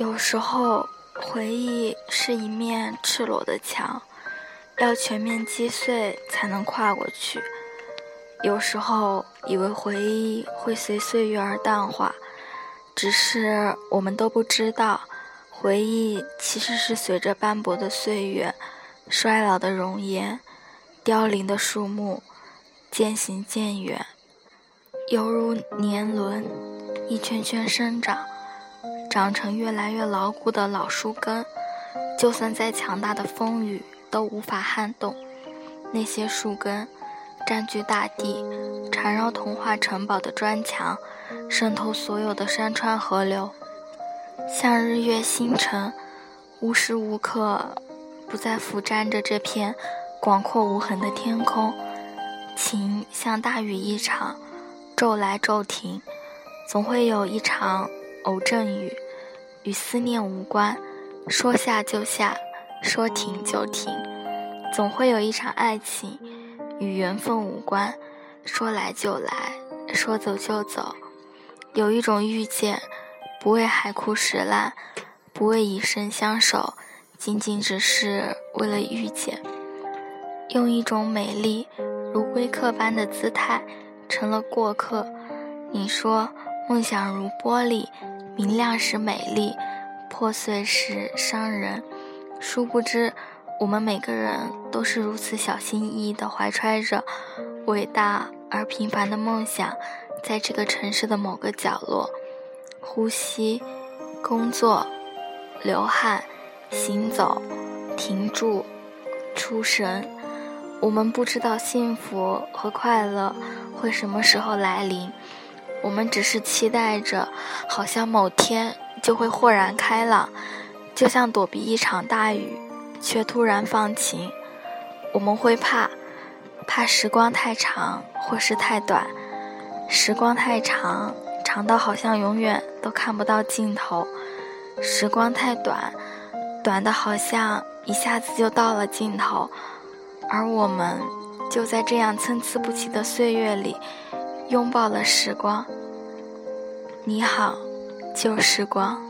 有时候，回忆是一面赤裸的墙，要全面击碎才能跨过去。有时候以为回忆会随岁月而淡化，只是我们都不知道，回忆其实是随着斑驳的岁月、衰老的容颜、凋零的树木渐行渐远，犹如年轮，一圈圈生长，长成越来越牢固的老树根，就算再强大的风雨都无法撼动那些树根。占据大地，缠绕童话城堡的砖墙，渗透所有的山川河流，像日月星辰，无时无刻不在俯瞰着这片广阔无痕的天空。情像大雨一场，骤来骤停，总会有一场偶阵雨，与思念无关，说下就下，说停就停，总会有一场爱情。与缘分无关，说来就来，说走就走。有一种遇见，不为海枯石烂，不为以身相守，仅仅只是为了遇见。用一种美丽如归客般的姿态，成了过客。你说梦想如玻璃，明亮时美丽，破碎时伤人。殊不知。我们每个人都是如此小心翼翼地怀揣着伟大而平凡的梦想，在这个城市的某个角落，呼吸、工作、流汗、行走、停住、出神。我们不知道幸福和快乐会什么时候来临，我们只是期待着，好像某天就会豁然开朗，就像躲避一场大雨。却突然放晴，我们会怕，怕时光太长或是太短。时光太长，长到好像永远都看不到尽头；时光太短，短的好像一下子就到了尽头。而我们就在这样参差不齐的岁月里，拥抱了时光。你好，旧时光。